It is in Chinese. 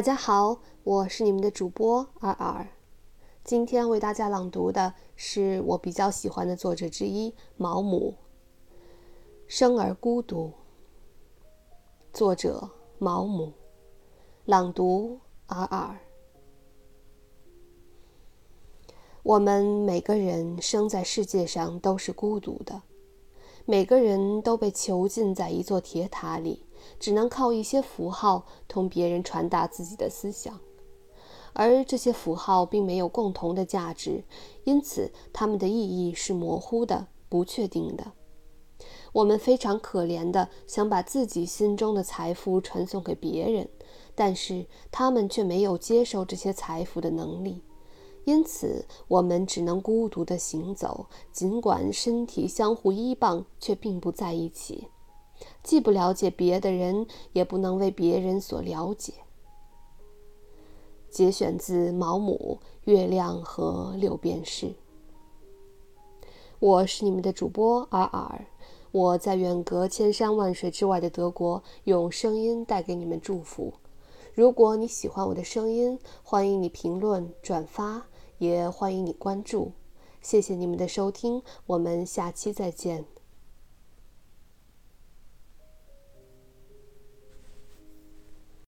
大家好，我是你们的主播尔尔。今天为大家朗读的是我比较喜欢的作者之一毛姆，《生而孤独》。作者毛姆，朗读尔尔。我们每个人生在世界上都是孤独的，每个人都被囚禁在一座铁塔里。只能靠一些符号同别人传达自己的思想，而这些符号并没有共同的价值，因此它们的意义是模糊的、不确定的。我们非常可怜的想把自己心中的财富传送给别人，但是他们却没有接受这些财富的能力，因此我们只能孤独地行走，尽管身体相互依傍，却并不在一起。既不了解别的人，也不能为别人所了解。节选自毛姆《月亮和六便士》。我是你们的主播尔尔，我在远隔千山万水之外的德国，用声音带给你们祝福。如果你喜欢我的声音，欢迎你评论、转发，也欢迎你关注。谢谢你们的收听，我们下期再见。